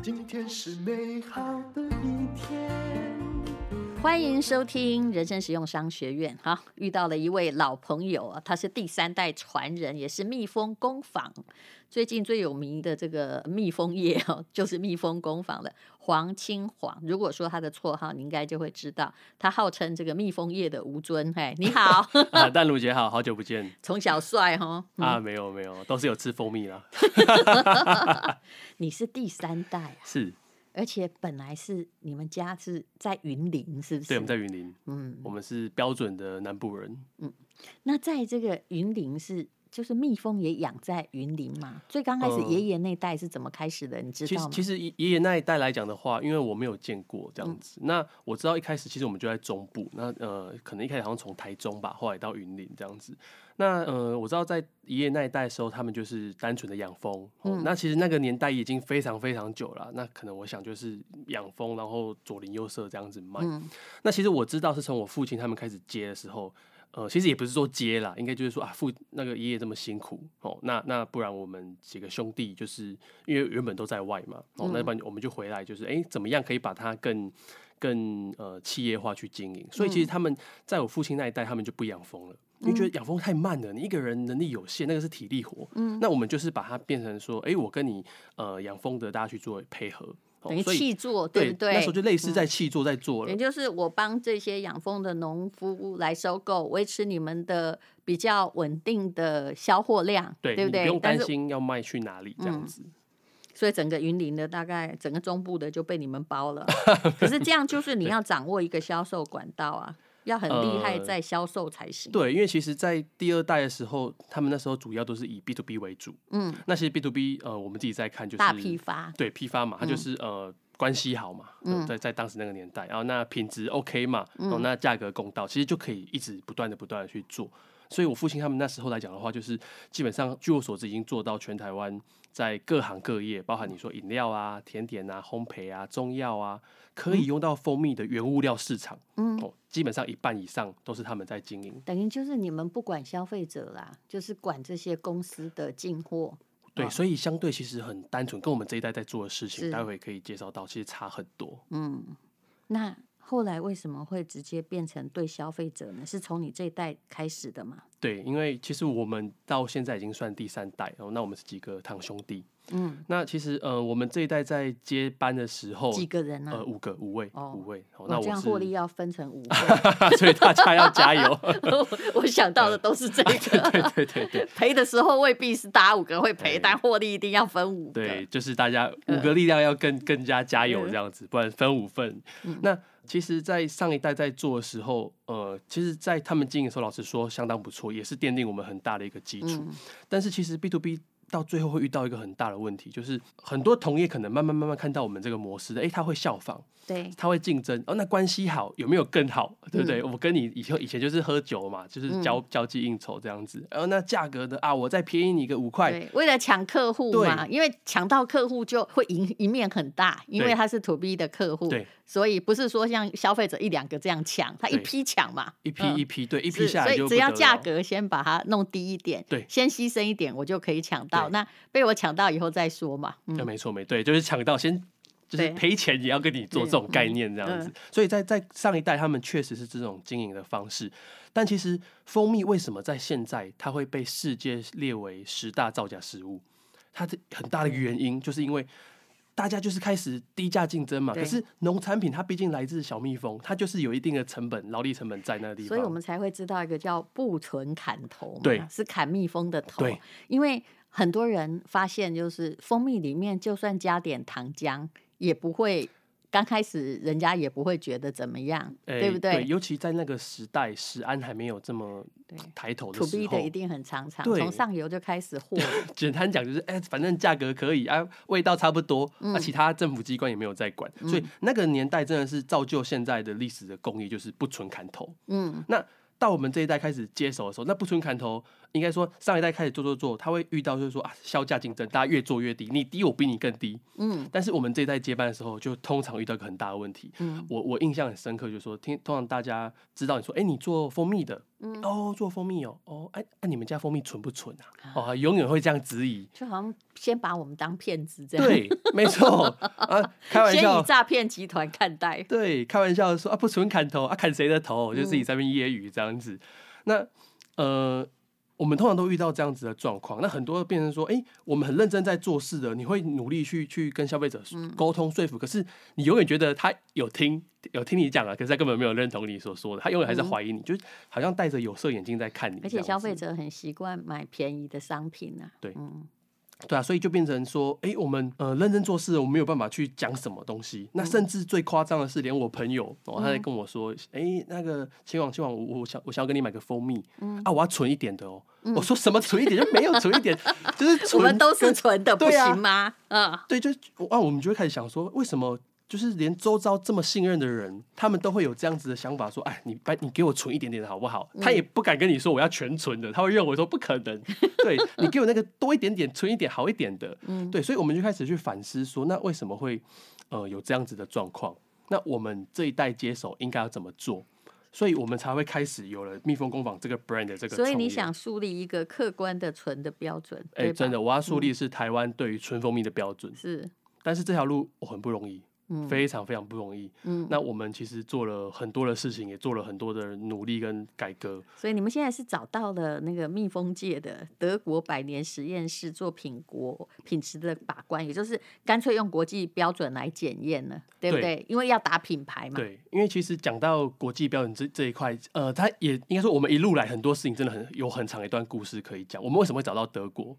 今天是美好的一天。欢迎收听人生实用商学院。好，遇到了一位老朋友啊，他是第三代传人，也是蜜蜂工坊最近最有名的这个蜜蜂业哦，就是蜜蜂工坊的黄清煌。如果说他的绰号，你应该就会知道，他号称这个蜜蜂业的吴尊。嘿，你好，啊，淡如姐好，好久不见。从小帅哈、嗯、啊，没有没有，都是有吃蜂蜜啦。你是第三代啊？是。而且本来是你们家是在云林，是不是？对，我们在云林。嗯，我们是标准的南部人。嗯，那在这个云林是，就是蜜蜂也养在云林嘛？最刚开始爷爷那代是怎么开始的？嗯、你知道吗？其实，其实爷爷那一代来讲的话，因为我没有见过这样子。嗯、那我知道一开始其实我们就在中部。那呃，可能一开始好像从台中吧，后来到云林这样子。那呃，我知道在爷爷那一代的时候，他们就是单纯的养蜂。嗯。那其实那个年代已经非常非常久了。那可能我想就是养蜂，然后左邻右舍这样子卖。嗯。那其实我知道是从我父亲他们开始接的时候，呃，其实也不是说接啦，应该就是说啊，父那个爷爷这么辛苦哦，那那不然我们几个兄弟就是因为原本都在外嘛，哦，那不然我们就回来，就是哎，怎么样可以把它更更呃企业化去经营？所以其实他们在我父亲那一代，他们就不养蜂了。你觉得养蜂太慢了，你一个人能力有限，那个是体力活。嗯，那我们就是把它变成说，哎、欸，我跟你呃养蜂的大家去做配合，等于气作，对不对？那时候就类似在气作在做了。也、嗯、就是我帮这些养蜂的农夫来收购，维持你们的比较稳定的销货量，对，对不对？不用担心要卖去哪里这样子。嗯、所以整个云林的大概整个中部的就被你们包了。可是这样就是你要掌握一个销售管道啊。要很厉害，在销售才行、呃。对，因为其实，在第二代的时候，他们那时候主要都是以 B to B 为主。嗯，那其实 B to B，呃，我们自己在看就是大批发，对批发嘛，它就是、嗯、呃关系好嘛，嗯、在在当时那个年代，然后那品质 OK 嘛，然后那价格公道，其实就可以一直不断的不断的去做。所以我父亲他们那时候来讲的话，就是基本上据我所知，已经做到全台湾在各行各业，包含你说饮料啊、甜点啊、烘焙啊、中药啊。可以用到蜂蜜的原物料市场，嗯，哦，基本上一半以上都是他们在经营。等于就是你们不管消费者啦，就是管这些公司的进货。对，所以相对其实很单纯，跟我们这一代在做的事情，待会可以介绍到，其实差很多。嗯，那后来为什么会直接变成对消费者呢？是从你这一代开始的吗？对，因为其实我们到现在已经算第三代哦，那我们是几个堂兄弟。嗯，那其实呃，我们这一代在接班的时候，几个人呢？呃，五个，五位，哦、五位。那我这样获利要分成五位，所以大家要加油。我想到的都是这个，对对对对。赔的时候未必是大家五个会赔，但获利一定要分五个。对，就是大家五个力量要更更加加油这样子，不然分五份。嗯、那其实，在上一代在做的时候，呃，其实，在他们经营的时候，老实说相当不错，也是奠定我们很大的一个基础。嗯、但是，其实 B to B。到最后会遇到一个很大的问题，就是很多同业可能慢慢慢慢看到我们这个模式，哎、欸，他会效仿，对，他会竞争，哦，那关系好有没有更好，对不对？嗯、我跟你以前以前就是喝酒嘛，就是交、嗯、交际应酬这样子，然后那价格的啊，我再便宜你个五块，为了抢客户嘛，因为抢到客户就会赢一面很大，因为他是 to B 的客户，对，所以不是说像消费者一两个这样抢，他一批抢嘛，一批一批，对，一批下来就所以只要价格先把它弄低一点，对，先牺牲一点，我就可以抢到，那被我抢到以后再说嘛，嗯，没错没对，就是抢到先。就是赔钱也要跟你做这种概念这样子，所以在在上一代他们确实是这种经营的方式，但其实蜂蜜为什么在现在它会被世界列为十大造假食物？它的很大的原因就是因为大家就是开始低价竞争嘛。可是农产品它毕竟来自小蜜蜂，它就是有一定的成本、劳力成本在那个地方，所以我们才会知道一个叫不存砍头嘛，对，是砍蜜蜂的头。对，因为很多人发现就是蜂蜜里面就算加点糖浆。也不会，刚开始人家也不会觉得怎么样，欸、对不对？对，尤其在那个时代，食安还没有这么抬头的时候，土逼的一定很常常，从上游就开始货。简单讲就是，哎、欸，反正价格可以啊，味道差不多，那、嗯啊、其他政府机关也没有在管，嗯、所以那个年代真的是造就现在的历史的工艺，就是不纯砍头。嗯，那。到我们这一代开始接手的时候，那不纯砍头，应该说上一代开始做做做，他会遇到就是说啊，削价竞争，大家越做越低，你低我比你更低。嗯，但是我们这一代接班的时候，就通常遇到一个很大的问题。嗯，我我印象很深刻，就是说听通常大家知道你说，哎、欸，你做蜂蜜的，嗯哦，做蜂蜜哦，哦，哎、啊，那、你们家蜂蜜纯不纯啊？哦，永远会这样质疑，就好像先把我们当骗子这样。对，没错 啊，开玩先以笑，诈骗集团看待。对，开玩笑说啊，不纯砍头啊，砍谁的头？就自己在那边揶揄这样子。那呃。我们通常都遇到这样子的状况，那很多变成说，哎、欸，我们很认真在做事的，你会努力去去跟消费者沟通说服，可是你永远觉得他有听有听你讲啊，可是他根本没有认同你所说的，他永远还是怀疑你，就好像戴着有色眼镜在看你。而且消费者很习惯买便宜的商品啊，对，嗯。对啊，所以就变成说，哎，我们呃认真做事，我们没有办法去讲什么东西。那甚至最夸张的是，连我朋友哦，他在跟我说，哎、嗯，那个秦王秦王，我我想我想要跟你买个蜂蜜，嗯、啊，我要纯一点的哦。嗯、我说什么纯一点就没有纯一点，就是纯我们都是纯的，不行吗？嗯，对，就啊，我们就会开始想说，为什么？就是连周遭这么信任的人，他们都会有这样子的想法，说：“哎，你把你给我存一点点好不好？”他也不敢跟你说我要全存的，他会认为说不可能。对，你给我那个多一点点，存一点好一点的。嗯，对，所以我们就开始去反思说，那为什么会呃有这样子的状况？那我们这一代接手应该要怎么做？所以我们才会开始有了蜜蜂工坊这个 brand 的这个。所以你想树立一个客观的纯的标准？哎、欸，真的，我要树立是台湾对于纯蜂蜜的标准。是，但是这条路我很不容易。非常非常不容易。嗯，那我们其实做了很多的事情，也做了很多的努力跟改革。所以你们现在是找到了那个蜜蜂界的德国百年实验室做品国品质的把关，也就是干脆用国际标准来检验了，对不对？对，因为要打品牌嘛。对，因为其实讲到国际标准这这一块，呃，它也应该说我们一路来很多事情真的很有很长一段故事可以讲。我们为什么会找到德国？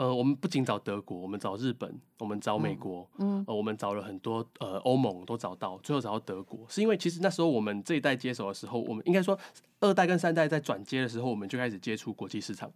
呃，我们不仅找德国，我们找日本，我们找美国，嗯，呃，我们找了很多呃欧盟都找到，最后找到德国，是因为其实那时候我们这一代接手的时候，我们应该说二代跟三代在转接的时候，我们就开始接触国际市场。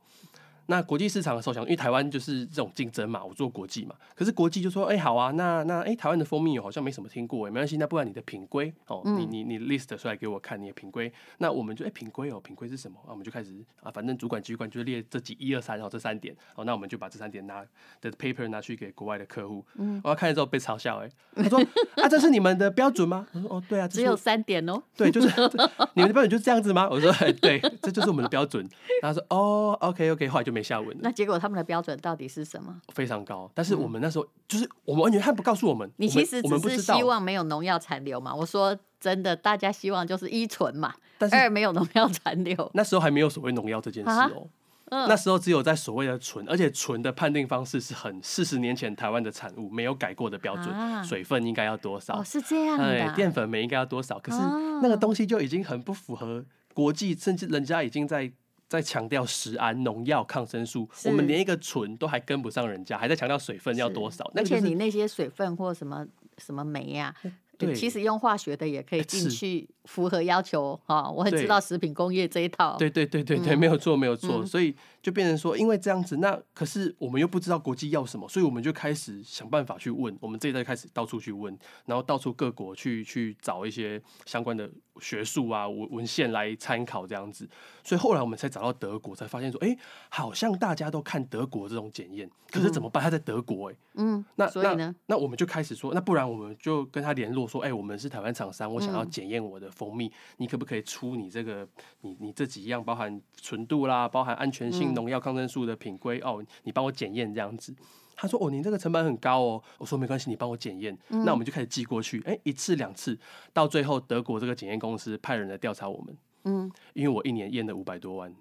那国际市场的时候，想因为台湾就是这种竞争嘛，我做国际嘛。可是国际就说，哎、欸，好啊，那那哎、欸，台湾的蜂蜜好像没什么听过，哎，没关系，那不然你的品规哦，嗯、你你你 list 出来给我看你的品规。那我们就哎，品规哦，品规是什么？啊，我们就开始啊，反正主管机关就列这几一二三，然后这三点，哦，那我们就把这三点拿的 paper 拿去给国外的客户。嗯，我要看了之后被嘲笑，哎，他说 啊，这是你们的标准吗？我说哦，对啊，只有三点哦。对，就是 你们的标准就是这样子吗？我说哎，对，这就是我们的标准。然后说哦，OK OK，后来就没下文了。那结果。他们的标准到底是什么？非常高，但是我们那时候、嗯、就是我们完全他不告诉我们。你其实只是希望没有农药残留嘛？我说真的，大家希望就是一纯嘛，但是二没有农药残留。那时候还没有所谓农药这件事哦、喔，嗯、那时候只有在所谓的纯，而且纯的判定方式是很四十年前台湾的产物，没有改过的标准，啊、水分应该要多少？哦，是这样的、啊，淀粉酶应该要多少？可是那个东西就已经很不符合国际，甚至人家已经在。在强调食安、农药、抗生素，我们连一个醇都还跟不上人家，还在强调水分要多少。是而且你那些水分或什么什么酶呀、啊？对，其实用化学的也可以进去符合要求哈。我很知道食品工业这一套。对对对对对，没有错没有错。所以就变成说，因为这样子，那可是我们又不知道国际要什么，所以我们就开始想办法去问。我们这一代开始到处去问，然后到处各国去去找一些相关的学术啊文文献来参考这样子。所以后来我们才找到德国，才发现说，哎，好像大家都看德国这种检验，可是怎么办？他在德国哎，嗯，那所以呢，那我们就开始说，那不然我们就跟他联络。说哎、欸，我们是台湾厂商，我想要检验我的蜂蜜，嗯、你可不可以出你这个你你这几样包含纯度啦，包含安全性、农药、抗生素的品规、嗯、哦，你帮我检验这样子。他说哦，您这个成本很高哦。我说没关系，你帮我检验。嗯、那我们就开始寄过去，哎、欸，一次两次，到最后德国这个检验公司派人来调查我们。嗯，因为我一年验了五百多万，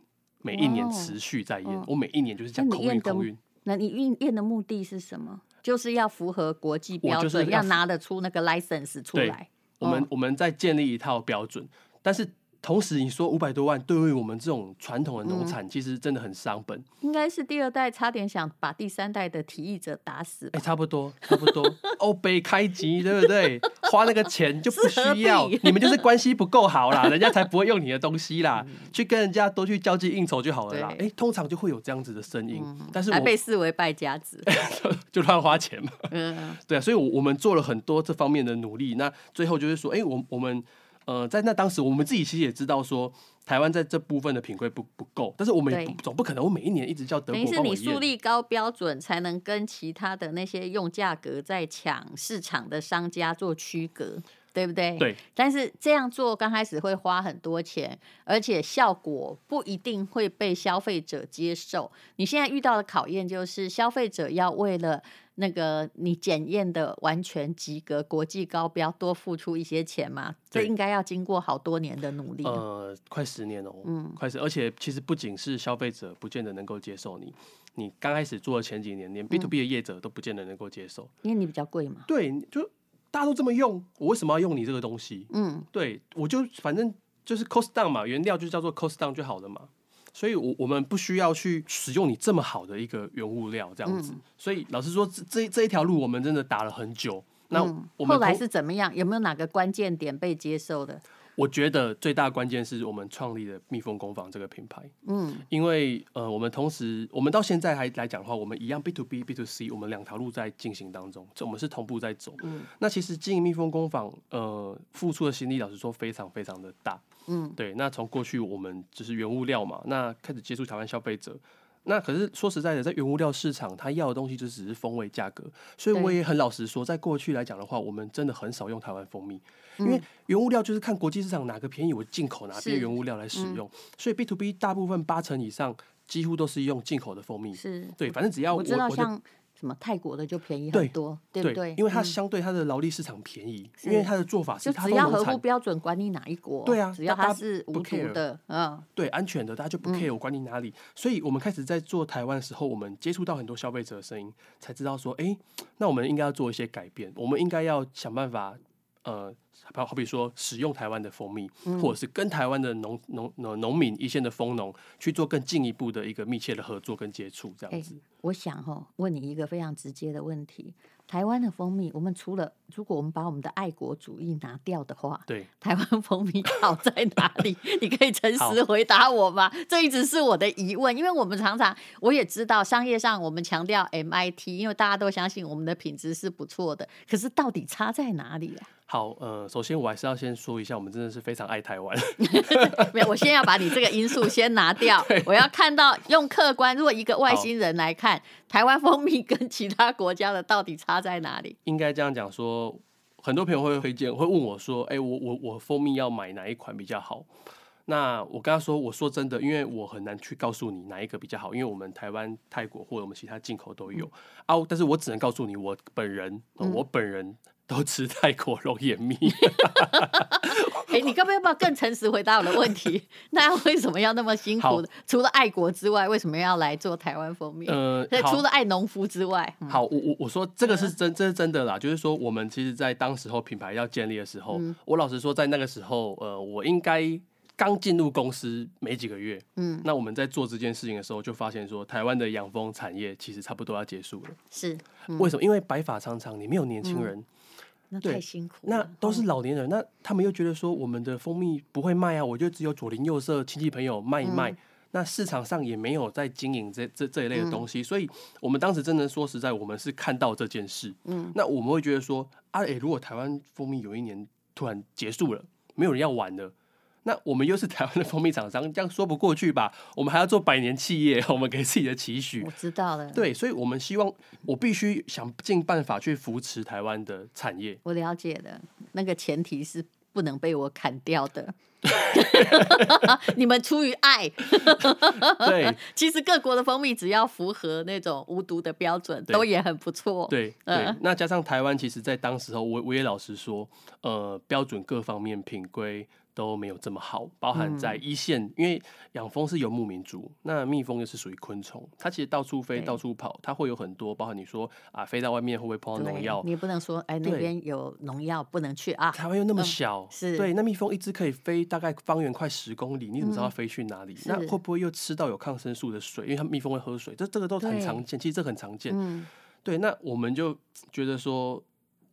每一年持续在验，哦、我每一年就是这样空运空运。那你验验的目的是什么？就是要符合国际标准，要拿得出那个 license 出来。我们我们在建立一套标准，但是。同时，你说五百多万，对于我们这种传统的农产，其实真的很伤本。应该是第二代差点想把第三代的提议者打死。哎，差不多，差不多。欧北开集，对不对？花那个钱就不需要，你们就是关系不够好啦，人家才不会用你的东西啦。去跟人家多去交际应酬就好了啦。哎，通常就会有这样子的声音，但是我还被视为败家子，就乱花钱嘛。嗯，对啊，所以，我我们做了很多这方面的努力。那最后就是说，哎，我我们。呃，在那当时，我们自己其实也知道说，台湾在这部分的品规不不够，但是我们也总不可能，我每一年一直叫德国帮我验。等于是你树立高标准，才能跟其他的那些用价格在抢市场的商家做区隔。对不对？对。但是这样做刚开始会花很多钱，而且效果不一定会被消费者接受。你现在遇到的考验就是消费者要为了那个你检验的完全及格、国际高标，多付出一些钱嘛？这应该要经过好多年的努力。呃，快十年哦，嗯，快十，而且其实不仅是消费者不见得能够接受你，你刚开始做的前几年，连 B to B 的业者都不见得能够接受，因为你比较贵嘛。对，就大家都这么用，我为什么要用你这个东西？嗯，对，我就反正就是 cost down 嘛，原料就叫做 cost down 就好了嘛。所以，我我们不需要去使用你这么好的一个原物料，这样子。嗯、所以，老实说，这这这一条路我们真的打了很久。那我们、嗯、后来是怎么样？有没有哪个关键点被接受的？我觉得最大关键是我们创立的蜜蜂工坊这个品牌。嗯，因为呃，我们同时，我们到现在还来讲的话，我们一样 B to B、B to C，我们两条路在进行当中，这我们是同步在走。嗯，那其实经营蜜蜂工坊，呃，付出的心力，老实说，非常非常的大。嗯，对，那从过去我们只是原物料嘛，那开始接触台湾消费者，那可是说实在的，在原物料市场，他要的东西就只是风味价格，所以我也很老实说，在过去来讲的话，我们真的很少用台湾蜂蜜，因为原物料就是看国际市场哪个便宜，我进口哪边原物料来使用，所以 B to B 大部分八成以上几乎都是用进口的蜂蜜，是。对，反正只要我，我知道像。什么泰国的就便宜很多，对，对不对？因为它相对它的劳力市场便宜，嗯、因为它的做法是它只要合乎标准，管你哪一国，对啊，只要它是无毒的，嗯，对，安全的，大家就不 care 我管你哪里。嗯、所以我们开始在做台湾的时候，我们接触到很多消费者的声音，才知道说，哎，那我们应该要做一些改变，我们应该要想办法，呃。好比说，使用台湾的蜂蜜，嗯、或者是跟台湾的农农农农民一线的蜂农去做更进一步的一个密切的合作跟接触，这样子。欸、我想哈，问你一个非常直接的问题：台湾的蜂蜜，我们除了如果我们把我们的爱国主义拿掉的话，对，台湾蜂蜜好在哪里？你可以诚实回答我吗？好这一直是我的疑问，因为我们常常我也知道商业上我们强调 MIT，因为大家都相信我们的品质是不错的，可是到底差在哪里啊？好，呃，首先我还是要先说一下，我们真的是非常爱台湾。没有，我先要把你这个因素先拿掉。我要看到用客观，如果一个外星人来看台湾蜂蜜跟其他国家的到底差在哪里？应该这样讲说，很多朋友会推荐，会问我说：“哎、欸，我我我蜂蜜要买哪一款比较好？”那我跟他说：“我说真的，因为我很难去告诉你哪一个比较好，因为我们台湾、泰国或者我们其他进口都有、嗯、啊。但是我只能告诉你，我本人，呃、我本人。嗯”都吃泰国龙眼蜜。哎，你要不要不要更诚实回答我的问题？那为什么要那么辛苦？除了爱国之外，为什么要来做台湾蜂蜜？呃，除了爱农夫之外，好，我我我说这个是真，这是真的啦。就是说，我们其实，在当时候品牌要建立的时候，嗯、我老实说，在那个时候，呃，我应该刚进入公司没几个月，嗯，那我们在做这件事情的时候，就发现说，台湾的养蜂产业其实差不多要结束了。是，嗯、为什么？因为白发苍苍，你没有年轻人。嗯那太辛苦，那都是老年人，那他们又觉得说我们的蜂蜜不会卖啊，我就只有左邻右舍亲戚朋友卖一卖，嗯、那市场上也没有在经营这这这一类的东西，嗯、所以我们当时真的说实在，我们是看到这件事，嗯，那我们会觉得说啊，诶、欸，如果台湾蜂蜜有一年突然结束了，没有人要玩了。那我们又是台湾的蜂蜜厂商，这样说不过去吧？我们还要做百年企业，我们给自己的期许。我知道了。对，所以，我们希望我必须想尽办法去扶持台湾的产业。我了解的，那个前提是不能被我砍掉的。你们出于爱。对，其实各国的蜂蜜只要符合那种无毒的标准，都也很不错。对对，那加上台湾，其实在当时候，我我也老实说，呃，标准各方面品规。都没有这么好，包含在一线，嗯、因为养蜂是游牧民族，那蜜蜂又是属于昆虫，它其实到处飞、到处跑，它会有很多，包含你说啊，飞到外面会不会碰到农药？你不能说，哎，那边有农药，不能去啊。台湾又那么小，嗯、是对，那蜜蜂一只可以飞大概方圆快十公里，你怎么知道它飞去哪里？嗯、那会不会又吃到有抗生素的水？因为它蜜蜂会喝水，这这个都很常见，其实这很常见。嗯、对，那我们就觉得说。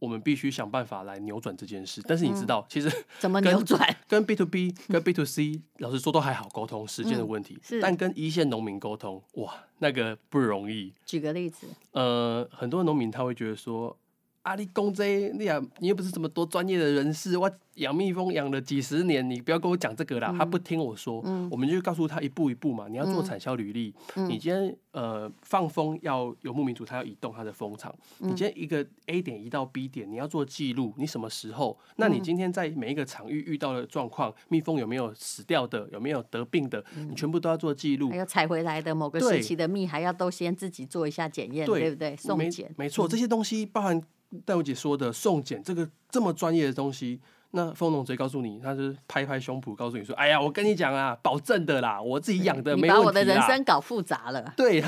我们必须想办法来扭转这件事，但是你知道，其实怎么扭转？跟 B to B、跟 B to C，老实说都还好沟通，时间的问题。是，但跟一线农民沟通，哇，那个不容易。举个例子，呃，很多农民他会觉得说，啊，你公这，你呀，你又不是什么多专业的人士，我养蜜蜂养了几十年，你不要跟我讲这个啦。嗯、他不听我说，嗯、我们就告诉他一步一步嘛。你要做产销履历，嗯、你今天呃放蜂要游牧民族，他要移动他的蜂场。嗯、你今天一个 A 点移到 B 点，你要做记录，你什么时候？那你今天在每一个场域遇到的状况，蜜蜂有没有死掉的，有没有得病的，嗯、你全部都要做记录。还有采回来的某个时期的蜜，还要都先自己做一下检验，对，对不对？送检，没错，这些东西包含。戴茹姐说的送检这个这么专业的东西，那蜂农直接告诉你，他是拍拍胸脯告诉你说：“哎呀，我跟你讲啊，保证的啦，我自己养的 没问题。”你把我的人生搞复杂了。对，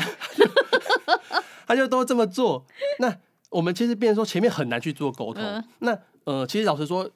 他就都这么做。那我们其实变成说前面很难去做沟通。嗯、那呃，其实老实说，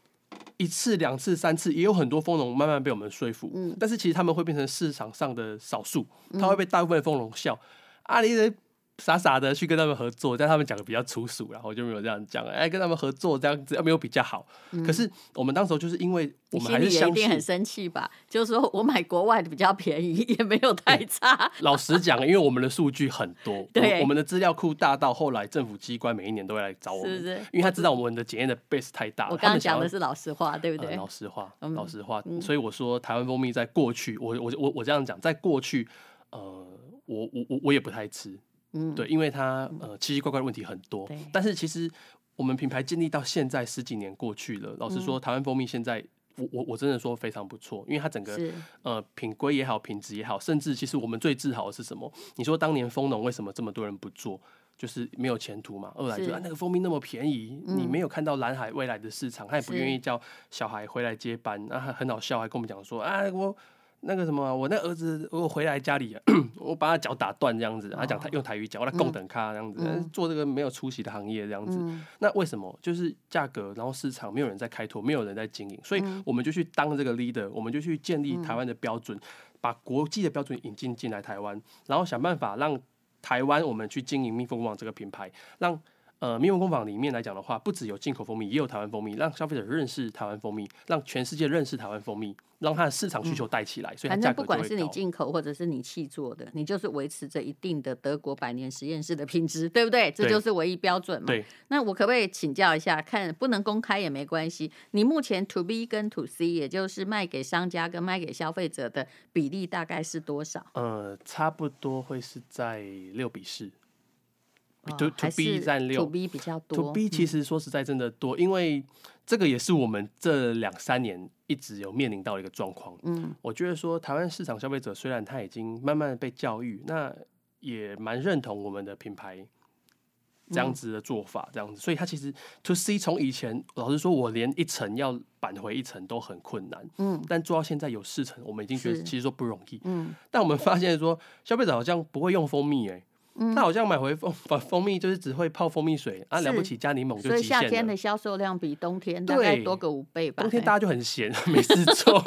一次、两次、三次，也有很多蜂农慢慢被我们说服。嗯、但是其实他们会变成市场上的少数，他会被大部分蜂农笑。啊，你的。傻傻的去跟他们合作，但他们讲的比较粗俗，然后就没有这样讲。哎，跟他们合作这样子，没有比较好。嗯、可是我们当时就是因为我们还是相信，很生气吧？就是说我买国外的比较便宜，也没有太差。老实讲，因为我们的数据很多，对我，我们的资料库大到后来政府机关每一年都会来找我们，是是因为他知道我们的检验的 base 太大了。我刚刚讲的是老实话，对不对？呃、老实话，老实话。嗯、所以我说台湾蜂蜜在过去，我我我我这样讲，在过去，呃，我我我我也不太吃。嗯，对，因为它呃奇奇怪怪的问题很多，但是其实我们品牌建立到现在十几年过去了，老实说，台湾蜂蜜现在我我我真的说非常不错，因为它整个呃品规也好，品质也好，甚至其实我们最自豪的是什么？你说当年蜂农为什么这么多人不做？就是没有前途嘛。二来就是啊，那个蜂蜜那么便宜，嗯、你没有看到蓝海未来的市场，他也不愿意叫小孩回来接班，是啊，很好笑，还跟我们讲说啊我。那个什么，我那儿子如果回来家里，我把他脚打断这样子，他讲他用台语讲，我来供等他这样子，嗯、做这个没有出息的行业这样子。嗯、那为什么？就是价格，然后市场没有人在开拓，没有人在经营，所以我们就去当这个 leader，我们就去建立台湾的标准，把国际的标准引进进来台湾，然后想办法让台湾我们去经营蜜蜂工坊这个品牌，让。呃，蜜蜂工坊里面来讲的话，不只有进口蜂蜜，也有台湾蜂蜜，让消费者认识台湾蜂蜜，让全世界认识台湾蜂蜜，让它的市场需求带起来。嗯、所以反正不管是你进口或者是你气做的，你就是维持着一定的德国百年实验室的品质，对不对？这就是唯一标准嘛。对。那我可不可以请教一下，看不能公开也没关系，你目前 To B 跟 To C，也就是卖给商家跟卖给消费者的比例大概是多少？呃，差不多会是在六比四。To To B 占六，To B 比较多。To B 其实说实在真的多，嗯、因为这个也是我们这两三年一直有面临到的一个状况。嗯，我觉得说台湾市场消费者虽然他已经慢慢被教育，那也蛮认同我们的品牌这样子的做法，这样子，嗯、所以他其实 To C 从以前老实说，我连一层要扳回一层都很困难。嗯，但做到现在有四层，我们已经觉得其实说不容易。嗯，但我们发现说消费者好像不会用蜂蜜、欸，哎。他好像买回蜂把蜂蜜就是只会泡蜂蜜水啊，了不起加柠檬就。所以夏天的销售量比冬天大概多个五倍吧。冬天大家就很闲，没事做。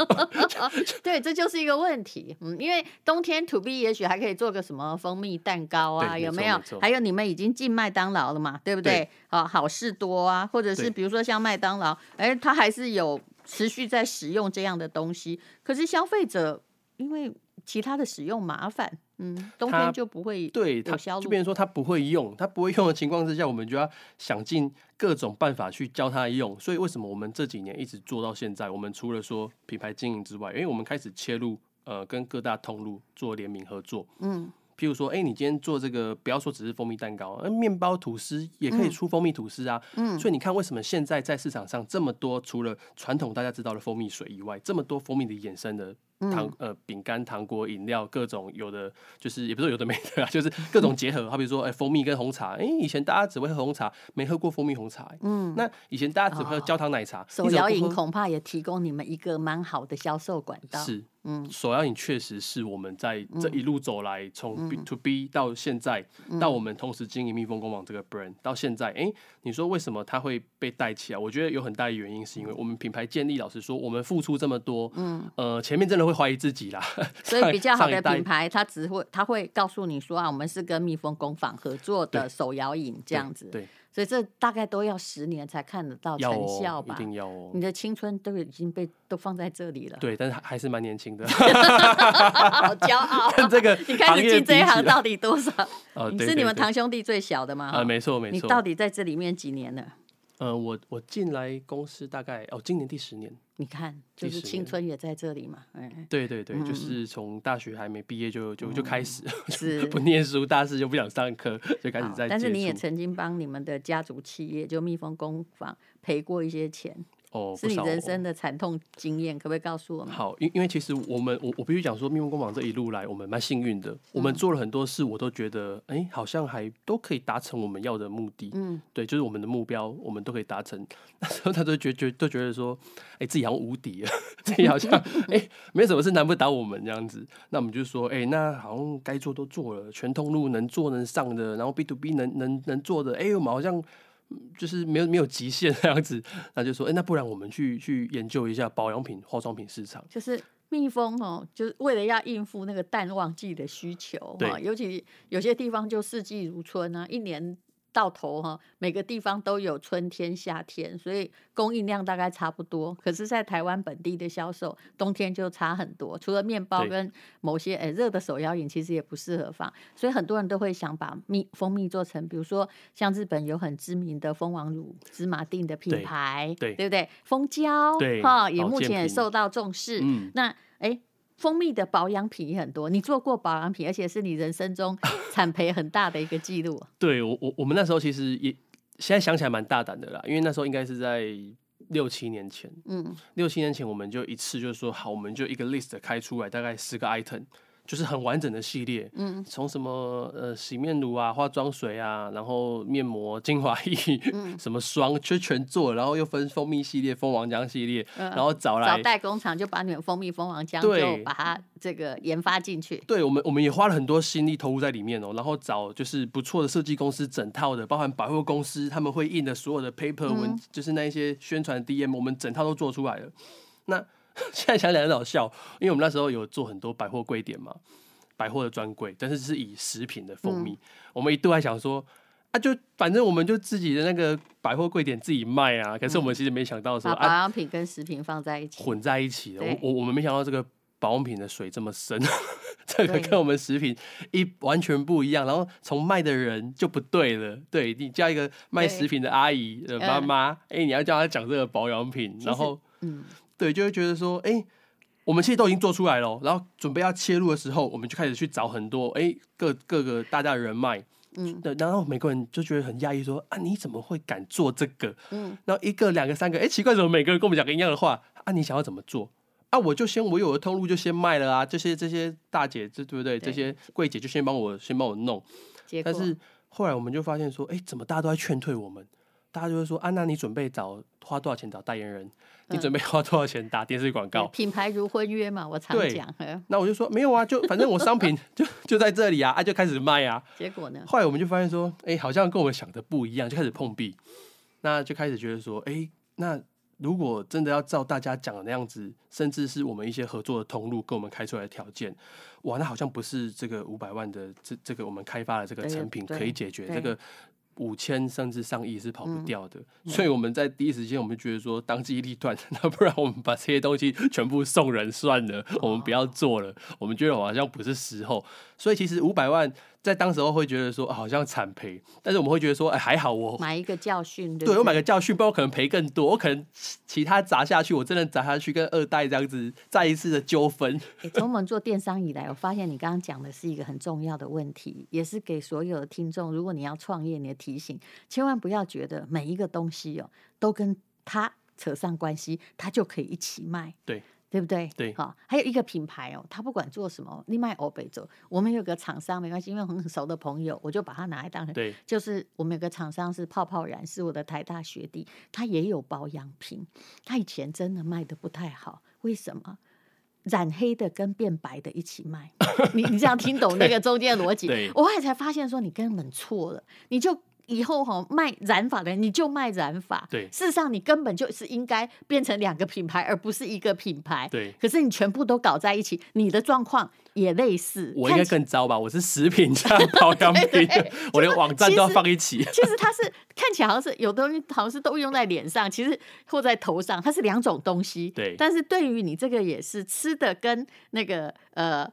对，这就是一个问题。嗯，因为冬天 To B 也许还可以做个什么蜂蜜蛋糕啊，有没有？还有你们已经进麦当劳了嘛？对不对？啊，好事多啊，或者是比如说像麦当劳，哎，它还是有持续在使用这样的东西。可是消费者因为其他的使用麻烦。嗯，冬天就不会对它，就变成说他不会用，他不会用的情况之下，我们就要想尽各种办法去教他用。所以为什么我们这几年一直做到现在？我们除了说品牌经营之外，因为我们开始切入呃跟各大通路做联名合作。嗯，譬如说，哎、欸，你今天做这个，不要说只是蜂蜜蛋糕，呃，面包吐司也可以出蜂蜜吐司啊。嗯，所以你看，为什么现在在市场上这么多，除了传统大家知道的蜂蜜水以外，这么多蜂蜜的衍生的。糖呃饼干、糖果、饮料，各种有的就是也不是有的没的啊，就是各种结合。好比说，哎，蜂蜜跟红茶，哎，以前大家只会喝红茶，没喝过蜂蜜红茶。嗯，那以前大家只喝焦糖奶茶。手摇饮恐怕也提供你们一个蛮好的销售管道。是。嗯，手摇饮确实是我们在这一路走来，从 B to B 到现在，到我们同时经营蜜蜂工坊这个 brand 到现在，哎，你说为什么它会被带起来？我觉得有很大的原因，是因为我们品牌建立，老实说，我们付出这么多，嗯，呃，前面真的会怀疑自己啦。所以比较好的品牌，它只会它会告诉你说啊，我们是跟蜜蜂工坊合作的手摇饮这样子。对。所以这大概都要十年才看得到成效吧？一定要哦！你的青春都已经被都放在这里了。对，但是还是蛮年轻的，好骄傲。这个你开始进这一行到底多少？你是你们堂兄弟最小的吗？啊，没错没错。你到底在这里面几年了？呃，我我进来公司大概哦，今年第十年。你看，就是青春也在这里嘛。嗯，对对对，就是从大学还没毕业就就就开始，是不念书，大四就不想上课，就开始在。但是你也曾经帮你们的家族企业，就蜜蜂工坊赔过一些钱。哦，是你人生的惨痛经验，可不可以告诉我们？好，因因为其实我们我我必须讲说，蜜蜂工坊这一路来，我们蛮幸运的。我们做了很多事，我都觉得，哎、欸，好像还都可以达成我们要的目的。嗯，对，就是我们的目标，我们都可以达成。那时候他都觉觉都觉得说，哎、欸，自己好像无敌了，自己好像哎、欸，没什么事难不倒我们这样子。那我们就说，哎、欸，那好像该做都做了，全通路能做能上的，然后 B to B 能能能做的，哎、欸，我们好像。就是没有没有极限那样子，那就说，哎、欸，那不然我们去去研究一下保养品、化妆品市场。就是蜜蜂哦，就是为了要应付那个淡旺季的需求，对，尤其有些地方就四季如春啊，一年。到头哈，每个地方都有春天、夏天，所以供应量大概差不多。可是，在台湾本地的销售，冬天就差很多。除了面包跟某些诶热的手摇饮，其实也不适合放。所以很多人都会想把蜜蜂蜜做成，比如说像日本有很知名的蜂王乳、芝麻定的品牌，对，对不对？蜂胶，对哈，也目前也受到重视。嗯，那诶。蜂蜜的保养品也很多，你做过保养品，而且是你人生中产培 很大的一个记录。对我，我我们那时候其实也现在想起来蛮大胆的啦，因为那时候应该是在六七年前，嗯，六七年前我们就一次就是说好，我们就一个 list 开出来，大概十个 item。就是很完整的系列，嗯，从什么呃洗面乳啊、化妆水啊，然后面膜、精华液，嗯、什么霜，就全做，然后又分蜂蜜系列、蜂王浆系列，嗯、然后找来找代工厂，就把你们蜂蜜、蜂王浆就把它这个研发进去。对，我们我们也花了很多心力投入在里面哦，然后找就是不错的设计公司，整套的，包含百货公司他们会印的所有的 paper 文，嗯、就是那一些宣传 DM，我们整套都做出来了。那 现在想起来很好笑，因为我们那时候有做很多百货柜点嘛，百货的专柜，但是是以食品的蜂蜜。嗯、我们一度还想说，啊，就反正我们就自己的那个百货柜点自己卖啊。可是我们其实没想到说，把保养品跟食品放在一起，混在一起的。我我我们没想到这个保养品的水这么深，这个跟我们食品一完全不一样。然后从卖的人就不对了，对你叫一个卖食品的阿姨的妈妈，哎、你要叫她讲这个保养品，然后嗯。对，就会觉得说，哎、欸，我们其实都已经做出来了，然后准备要切入的时候，我们就开始去找很多，哎、欸，各各个大家的人脉，嗯，对，然后每个人就觉得很讶异，说，啊，你怎么会敢做这个？嗯，然后一个、两个、三个，哎、欸，奇怪，怎么每个人跟我们讲个一样的话？啊，你想要怎么做？啊，我就先我有的通路就先卖了啊，这些这些大姐，这对不对？对这些柜姐就先帮我先帮我弄，但是后来我们就发现说，哎、欸，怎么大家都在劝退我们？大家就会说，啊，那你准备找花多少钱找代言人？你准备花多少钱打电视广告？品牌如婚约嘛，我常讲。那我就说没有啊，就反正我商品 就就在这里啊，啊就开始卖啊。结果呢？后来我们就发现说，哎、欸，好像跟我们想的不一样，就开始碰壁。那就开始觉得说，哎、欸，那如果真的要照大家讲的那样子，甚至是我们一些合作的通路跟我们开出来的条件，哇，那好像不是这个五百万的这这个我们开发的这个成品可以解决这个。五千甚至上亿是跑不掉的，嗯、所以我们在第一时间我们觉得说，当机立断，那不然我们把这些东西全部送人算了，哦、我们不要做了。我们觉得好像不是时候，所以其实五百万。在当时候会觉得说好像惨赔，但是我们会觉得说哎、欸、还好我买一个教训，对，我买个教训，不然我可能赔更多，我可能其他砸下去，我真的砸下去跟二代这样子再一次的纠纷。从、欸、我们做电商以来，我发现你刚刚讲的是一个很重要的问题，也是给所有的听众，如果你要创业，你的提醒，千万不要觉得每一个东西哦都跟他扯上关系，他就可以一起卖。对。对不对？对，好，还有一个品牌哦，他不管做什么，你卖欧北走。我们有个厂商没关系，因为很熟的朋友，我就把它拿来当成。对，就是我们有个厂商是泡泡染，是我的台大学弟，他也有保养品，他以前真的卖的不太好，为什么？染黑的跟变白的一起卖，你你这样听懂那个中间的逻辑？我后来才发现说你根本错了，你就。以后哈卖染发的人，你就卖染发。对，事实上你根本就是应该变成两个品牌，而不是一个品牌。对，可是你全部都搞在一起，你的状况也类似。我应该更糟吧？我是食品加保养品，我连网站都要放一起。其实它是看起来好像是有东西，好像是都用在脸上，其实或在头上，它是两种东西。对，但是对于你这个也是吃的跟那个呃。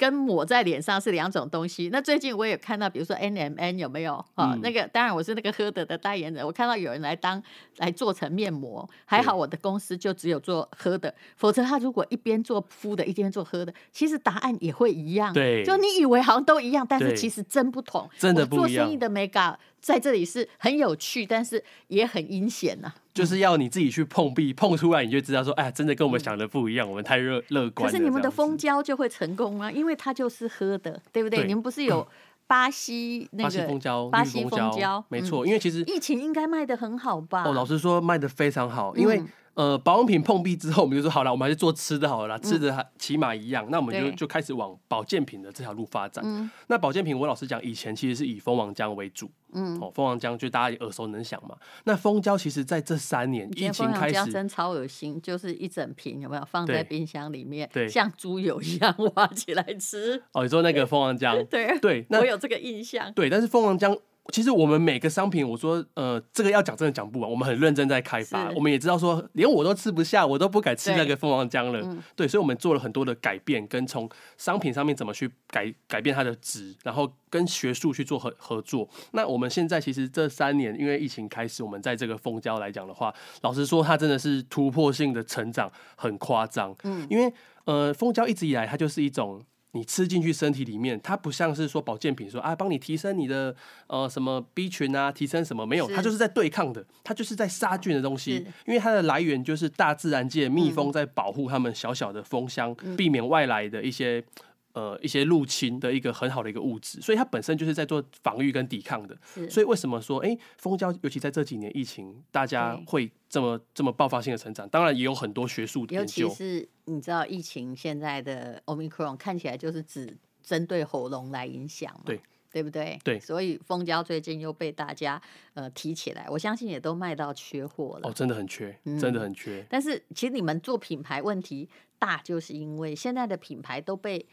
跟抹在脸上是两种东西。那最近我也看到，比如说 N M N 有没有啊？嗯、那个当然我是那个喝的的代言人，我看到有人来当来做成面膜，还好我的公司就只有做喝的，否则他如果一边做敷的，一边做喝的，其实答案也会一样。对，就你以为好像都一样，但是其实真不同。真的不一样。做生意的眉角在这里是很有趣，但是也很阴险呐。就是要你自己去碰壁，碰出来你就知道说，哎，真的跟我们想的不一样，嗯、我们太乐乐观。可是你们的蜂胶就会成功啊？因为它就是喝的，对不对？对你们不是有巴西那个蜂胶？巴西蜂胶，没错。因为其实疫情应该卖的很好吧？哦，老实说卖的非常好，因为。嗯呃，保养品碰壁之后，我们就说好了，我们还是做吃的好了啦，吃的还起码一样。嗯、那我们就就开始往保健品的这条路发展。嗯、那保健品，我老实讲，以前其实是以蜂王浆为主。嗯，哦，蜂王浆就大家也耳熟能详嘛。那蜂胶其实在这三年疫情开始，真超恶心，就是一整瓶有没有放在冰箱里面，对，像猪油一样挖起来吃。哦，你说那个蜂王浆？对对，那我有这个印象。对，但是蜂王浆。其实我们每个商品，我说，呃，这个要讲真的讲不完。我们很认真在开发，我们也知道说，连我都吃不下，我都不敢吃那个蜂王浆了。对，嗯、对，所以我们做了很多的改变，跟从商品上面怎么去改改变它的值，然后跟学术去做合合作。那我们现在其实这三年，因为疫情开始，我们在这个蜂胶来讲的话，老实说，它真的是突破性的成长，很夸张。嗯，因为呃，蜂胶一直以来它就是一种。你吃进去身体里面，它不像是说保健品说啊，帮你提升你的呃什么 B 群啊，提升什么没有，它就是在对抗的，它就是在杀菌的东西，因为它的来源就是大自然界蜜蜂在保护它们小小的蜂箱，嗯、避免外来的一些。呃，一些入侵的一个很好的一个物质，所以它本身就是在做防御跟抵抗的。所以为什么说，哎、欸，蜂胶尤其在这几年疫情，大家会这么这么爆发性的成长？当然也有很多学术研究。尤其是你知道，疫情现在的 Omicron 看起来就是只针对喉咙来影响嘛，对对不对？对。所以蜂胶最近又被大家呃提起来，我相信也都卖到缺货了。哦，真的很缺，真的很缺。嗯、但是其实你们做品牌问题大，就是因为现在的品牌都被。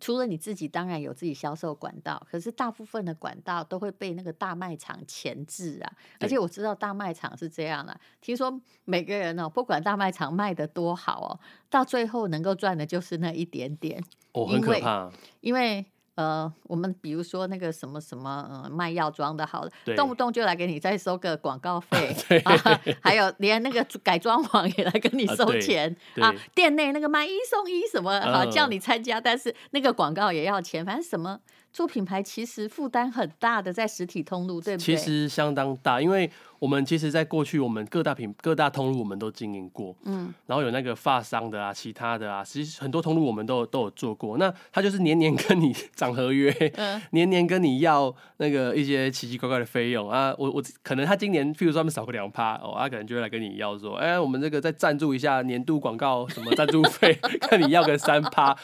除了你自己，当然有自己销售管道，可是大部分的管道都会被那个大卖场钳制啊。而且我知道大卖场是这样的，听说每个人哦，不管大卖场卖的多好哦，到最后能够赚的就是那一点点。哦，很可怕。因为。因为呃，我们比如说那个什么什么，嗯、呃，卖药妆的，好了，动不动就来给你再收个广告 费啊，还有连那个改装网也来跟你收钱啊，啊，店内那个买一送一什么，好、啊、叫你参加，但是那个广告也要钱，反正什么。做品牌其实负担很大的，在实体通路，对不对？其实相当大，因为我们其实，在过去我们各大品各大通路我们都经营过，嗯，然后有那个发商的啊，其他的啊，其实很多通路我们都有都有做过。那他就是年年跟你 涨合约，嗯，年年跟你要那个一些奇奇怪怪的费用啊。我我可能他今年，譬如说他们少个两趴哦，他可能就会来跟你要说，哎，我们这个再赞助一下年度广告什么赞助费，看你要个三趴。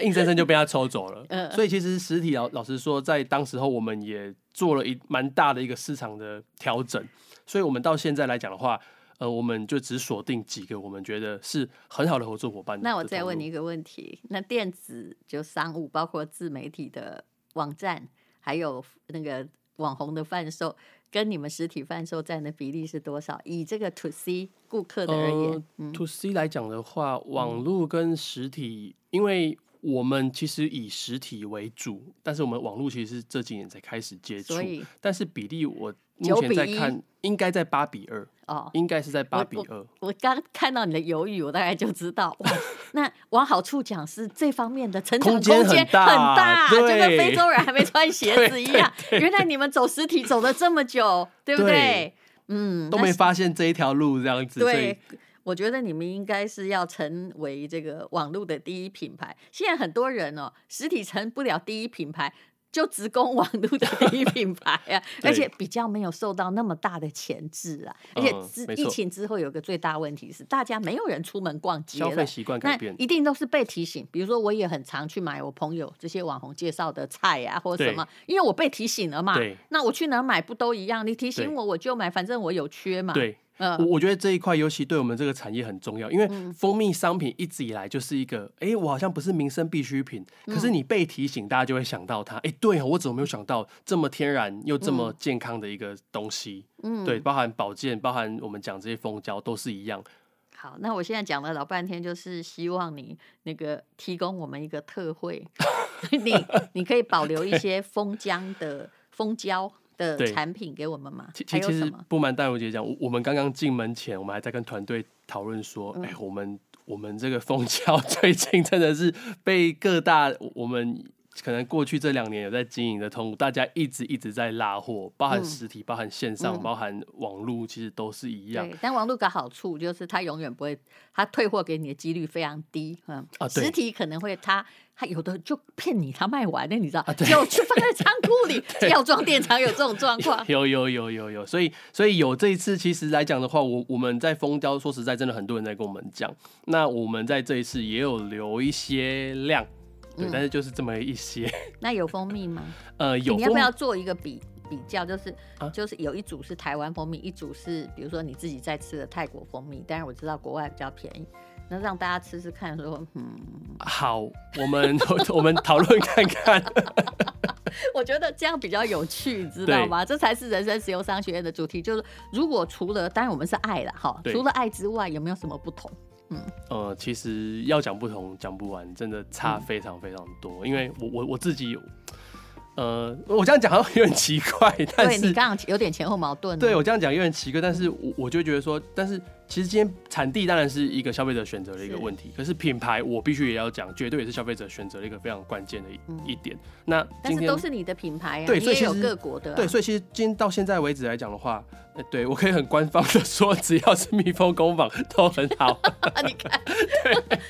硬生生就被他抽走了，嗯所以其实实体老老实说，在当时候我们也做了一蛮大的一个市场的调整，所以我们到现在来讲的话，呃，我们就只锁定几个我们觉得是很好的合作伙伴。那我再问你一个问题，那电子就商务，包括自媒体的网站，还有那个网红的贩售，跟你们实体贩售占的比例是多少？以这个 to C 顾客的而言，，to C 来讲的话，网络跟实体，因为我们其实以实体为主，但是我们网络其实是这几年才开始接触，但是比例我目前在看，应该在八比二哦，应该是在八比二。我刚看到你的犹豫，我大概就知道，那往好处讲是这方面的成长空间很大，就跟非洲人还没穿鞋 子一样。原来你们走实体走了这么久，对不对？对嗯，都没发现这一条路这样子，对。我觉得你们应该是要成为这个网络的第一品牌。现在很多人哦，实体成不了第一品牌，就直攻网络的第一品牌啊，对而且比较没有受到那么大的钳制啊。而且之疫情之后有个最大问题是，大家没有人出门逛街，消费习惯改变，一定都是被提醒。比如说，我也很常去买我朋友这些网红介绍的菜啊，或者什么，因为我被提醒了嘛。对那我去哪买不都一样？你提醒我，我就买，反正我有缺嘛。对。我我觉得这一块尤其对我们这个产业很重要，因为蜂蜜商品一直以来就是一个，哎，我好像不是民生必需品，可是你被提醒，大家就会想到它。哎，对啊，我怎么没有想到这么天然又这么健康的一个东西？嗯，对，包含保健，包含我们讲这些蜂胶都是一样。好，那我现在讲了老半天，就是希望你那个提供我们一个特惠，你你可以保留一些蜂浆的蜂胶的产品给我们吗？其其实不瞒戴茹姐讲，我们刚刚进门前，我们还在跟团队讨论说，哎、嗯欸，我们我们这个蜂胶 最近真的是被各大我们。可能过去这两年有在经营的通路，大家一直一直在拉货，包含实体、嗯、包含线上、嗯、包含网络，其实都是一样。对，但网络的好处就是它永远不会，它退货给你的几率非常低。嗯，啊，实体可能会，它它有的就骗你，它卖完了，你知道？就、放在仓库里，药妆店常有这种状况。有有有有有，所以所以有这一次，其实来讲的话，我我们在蜂胶，说实在，真的很多人在跟我们讲。那我们在这一次也有留一些量。对，但是就是这么一些、嗯。那有蜂蜜吗？呃，有。你要不要做一个比比较？就是、啊、就是有一组是台湾蜂蜜，一组是比如说你自己在吃的泰国蜂蜜。当然我知道国外比较便宜，那让大家吃吃看，说嗯。好，我们 我们讨论看看。我觉得这样比较有趣，知道吗？这才是人生石油商学院的主题。就是如果除了当然我们是爱了哈，除了爱之外，有没有什么不同？嗯，呃，其实要讲不同讲不完，真的差非常非常多。嗯、因为我我我自己，呃，我这样讲好像有点奇怪，但是对你刚刚有点前后矛盾。对我这样讲有点奇怪，但是我我就觉得说，但是。其实今天产地当然是一个消费者选择的一个问题，可是品牌我必须也要讲，绝对也是消费者选择的一个非常关键的一一点。那但是都是你的品牌啊，对，所以其实有各国的，对，所以其实今天到现在为止来讲的话，对 我可以很官方的说，只要是蜜蜂工坊都很好。你看，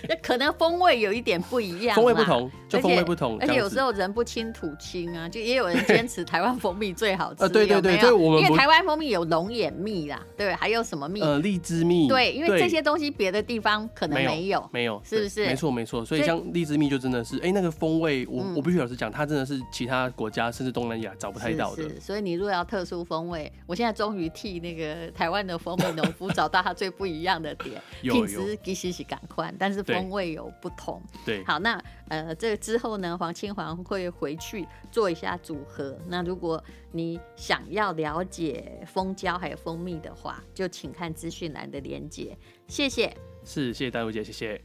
对，可能风味有一点不一样，风味不同，就风味不同，而且有时候人不亲土亲啊，就也有人坚持台湾蜂蜜最好吃。对对对，对，我们因为台湾蜂蜜有龙眼蜜啦，对，还有什么蜜？呃，荔枝蜜。对，因为这些东西别的地方可能没有，没有，是不是？没错，没错。所以像荔枝蜜就真的是，哎、欸，那个风味，我、嗯、我必须老实讲，它真的是其他国家甚至东南亚找不太到的。所以你如果要特殊风味，我现在终于替那个台湾的蜂蜜农夫找到它最不一样的点，品质其实是赶快，但是风味有不同。对，好，那呃，这个之后呢，黄钦煌会回去做一下组合。那如果你想要了解蜂胶还有蜂蜜的话，就请看资讯栏的连接。谢谢，是谢谢戴茹姐，谢谢。